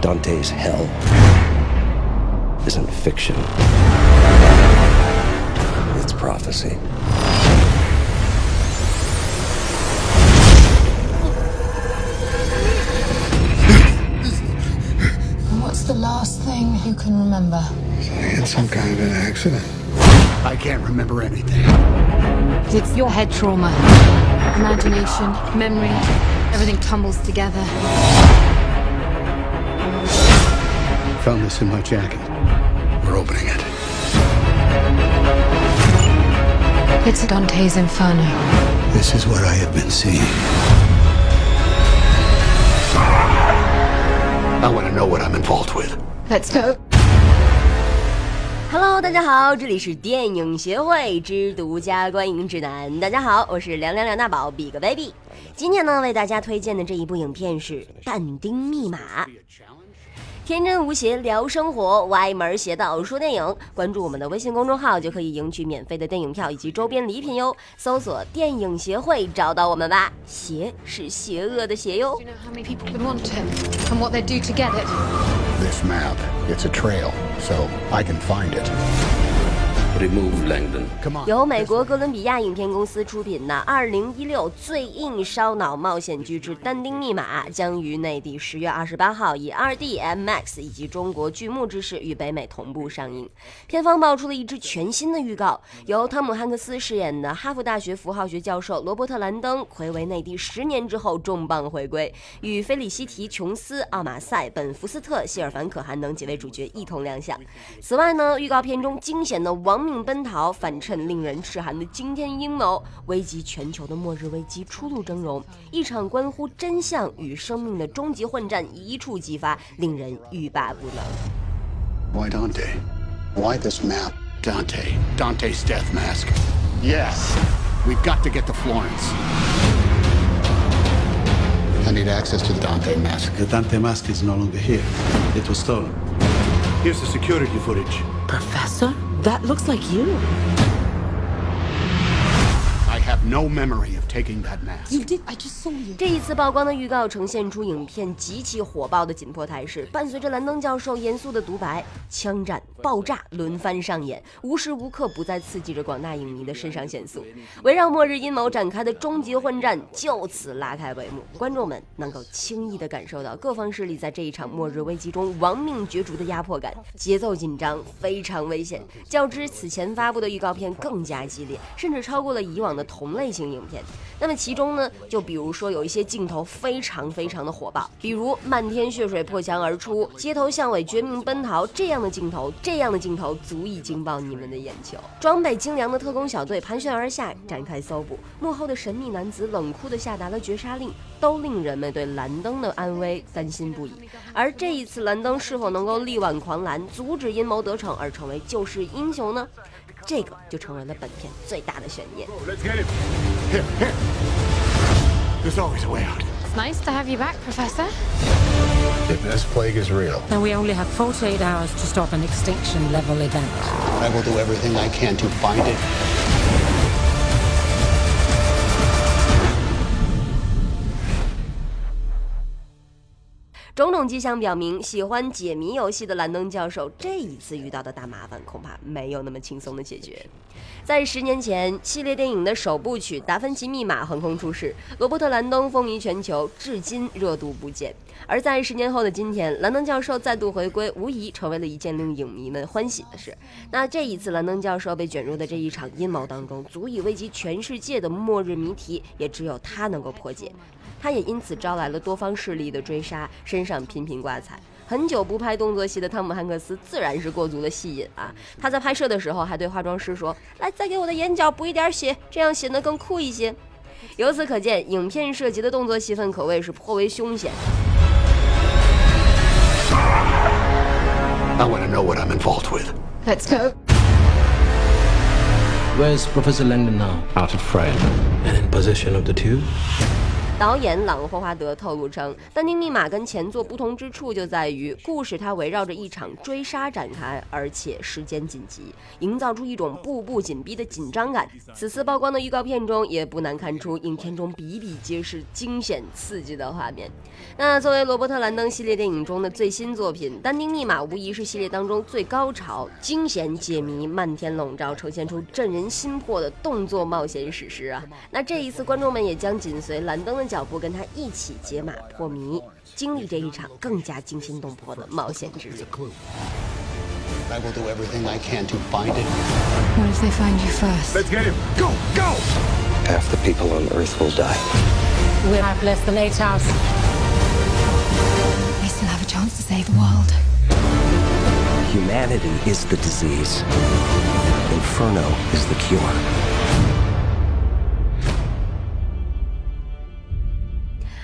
Dante's hell isn't fiction, it's prophecy. What's the last thing you can remember? I had some kind of an accident. I can't remember anything. It's your head trauma. Imagination, memory, everything tumbles together. Found this in my jacket. We're opening it. It's Dante's Inferno. This is what I have been seeing. I want to know what I'm involved with. Let's go. Hello，大家好，这里是电影协会之独家观影指南。大家好，我是凉凉梁大宝 Big Baby。今天呢，为大家推荐的这一部影片是《但丁密码》。天真无邪聊生活歪门邪道说电影关注我们的微信公众号就可以赢取免费的电影票以及周边礼品哟。搜索电影协会找到我们吧。邪是邪恶的邪哟。This map it's a trail so i can find it. 由美国哥伦比亚影片公司出品的2016最硬烧脑冒险剧之《但丁密码》将于内地十月二十八号以 2D、MX 以及中国剧目之势与北美同步上映。片方爆出了一支全新的预告，由汤姆汉克斯饰演的哈佛大学符号学教授罗伯特·兰登暌违内地十年之后重磅回归，与菲利西提·琼斯、奥马塞、本·福斯特、谢尔凡·可汗等几位主角一同亮相。此外呢，预告片中惊险的亡命奔逃，反衬令人齿寒的惊天阴谋，危及全球的末日危机初露峥嵘，一场关乎真相与生命的终极混战一触即发，令人欲罢不能。Why Dante? Why this map? Dante. Dante's death mask. Yes. We've got to get to Florence. I need access to the Dante mask. The Dante mask is no longer here. It was stolen. Here's the security footage. Professor? That looks like you. I have no memory of taking that mask. You did. I just saw you. 这一次曝光的预告呈现出影片极其火爆的紧迫态势，伴随着兰登教授严肃的独白，枪战、爆炸轮番上演，无时无刻不在刺激着广大影迷的肾上腺素。围绕末日阴谋展开的终极混战就此拉开帷幕，观众们能够轻易地感受到各方势力在这一场末日危机中亡命角逐的压迫感，节奏紧张，非常危险。较之此前发布的预告片更加激烈，甚至超过了以往的同类型影片。那么其中呢，就比如说有一些镜头非常非常的火爆，比如漫天血水破墙而出，街头巷尾绝命奔逃这样的镜头，这样的镜头足以惊爆你们的眼球。装备精良的特工小队盘旋而下，展开搜捕，幕后的神秘男子冷酷地下达了绝杀令，都令人们对兰登的安危担心不已。而这一次，兰登是否能够力挽狂澜，阻止阴谋得逞而成为救世英雄呢？这个就成为了本片最大的悬念。Let's get him. Here, here. There's always a way out. It's nice to have you back, Professor. If this plague is real, And we only have 48 hours to stop an extinction level event. I will do everything I can to find it. 种种迹象表明，喜欢解谜游戏的兰登教授这一次遇到的大麻烦恐怕没有那么轻松的解决。在十年前，系列电影的首部曲《达芬奇密码》横空出世，罗伯特·兰登风靡全球，至今热度不减。而在十年后的今天，兰登教授再度回归，无疑成为了一件令影迷们欢喜的事。那这一次，兰登教授被卷入的这一场阴谋当中，足以危及全世界的末日谜题，也只有他能够破解。他也因此招来了多方势力的追杀，身上频频挂彩。很久不拍动作戏的汤姆汉克斯自然是过足了戏瘾啊！他在拍摄的时候还对化妆师说：“来，再给我的眼角补一点血，这样显得更酷一些。”由此可见，影片涉及的动作戏份可谓是颇为凶险。I want to know what I'm involved with. Let's go. Where's Professor Langdon now? Out of frame. And in possession of the tube? 导演朗霍华德透露称，《但丁密码》跟前作不同之处就在于，故事它围绕着一场追杀展开，而且时间紧急，营造出一种步步紧逼的紧张感。此次曝光的预告片中，也不难看出影片中比比皆是惊险刺激的画面。那作为罗伯特·兰登系列电影中的最新作品，《但丁密码》无疑是系列当中最高潮、惊险解谜漫天笼罩，呈现出震人心魄的动作冒险史诗啊！那这一次，观众们也将紧随兰登的 脚步，跟他一起解码破谜，经历这一场更加惊心动魄的冒险之旅。 I will do everything I can to find it. What if they find you first? Let's get him. Go, go! Half the people on Earth will die. We have less than eight hours. They still have a chance to save the world. Humanity is the disease. Inferno is the cure.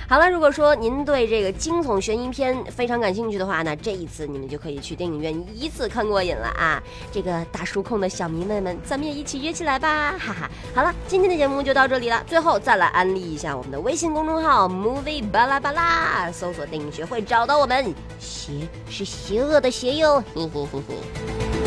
好了，如果说您对这个惊悚悬疑片非常感兴趣的话呢，这一次你们就可以去电影院一次看过瘾了啊！这个大叔控的小迷妹们，咱们也一起约起来吧，哈哈！好了，今天的节目就到这里了。最后再来安利一下我们的微信公众号 “movie 巴拉巴拉”，搜索“电影学会”找到我们。邪是邪恶的邪哟，嘿嘿嘿嘿。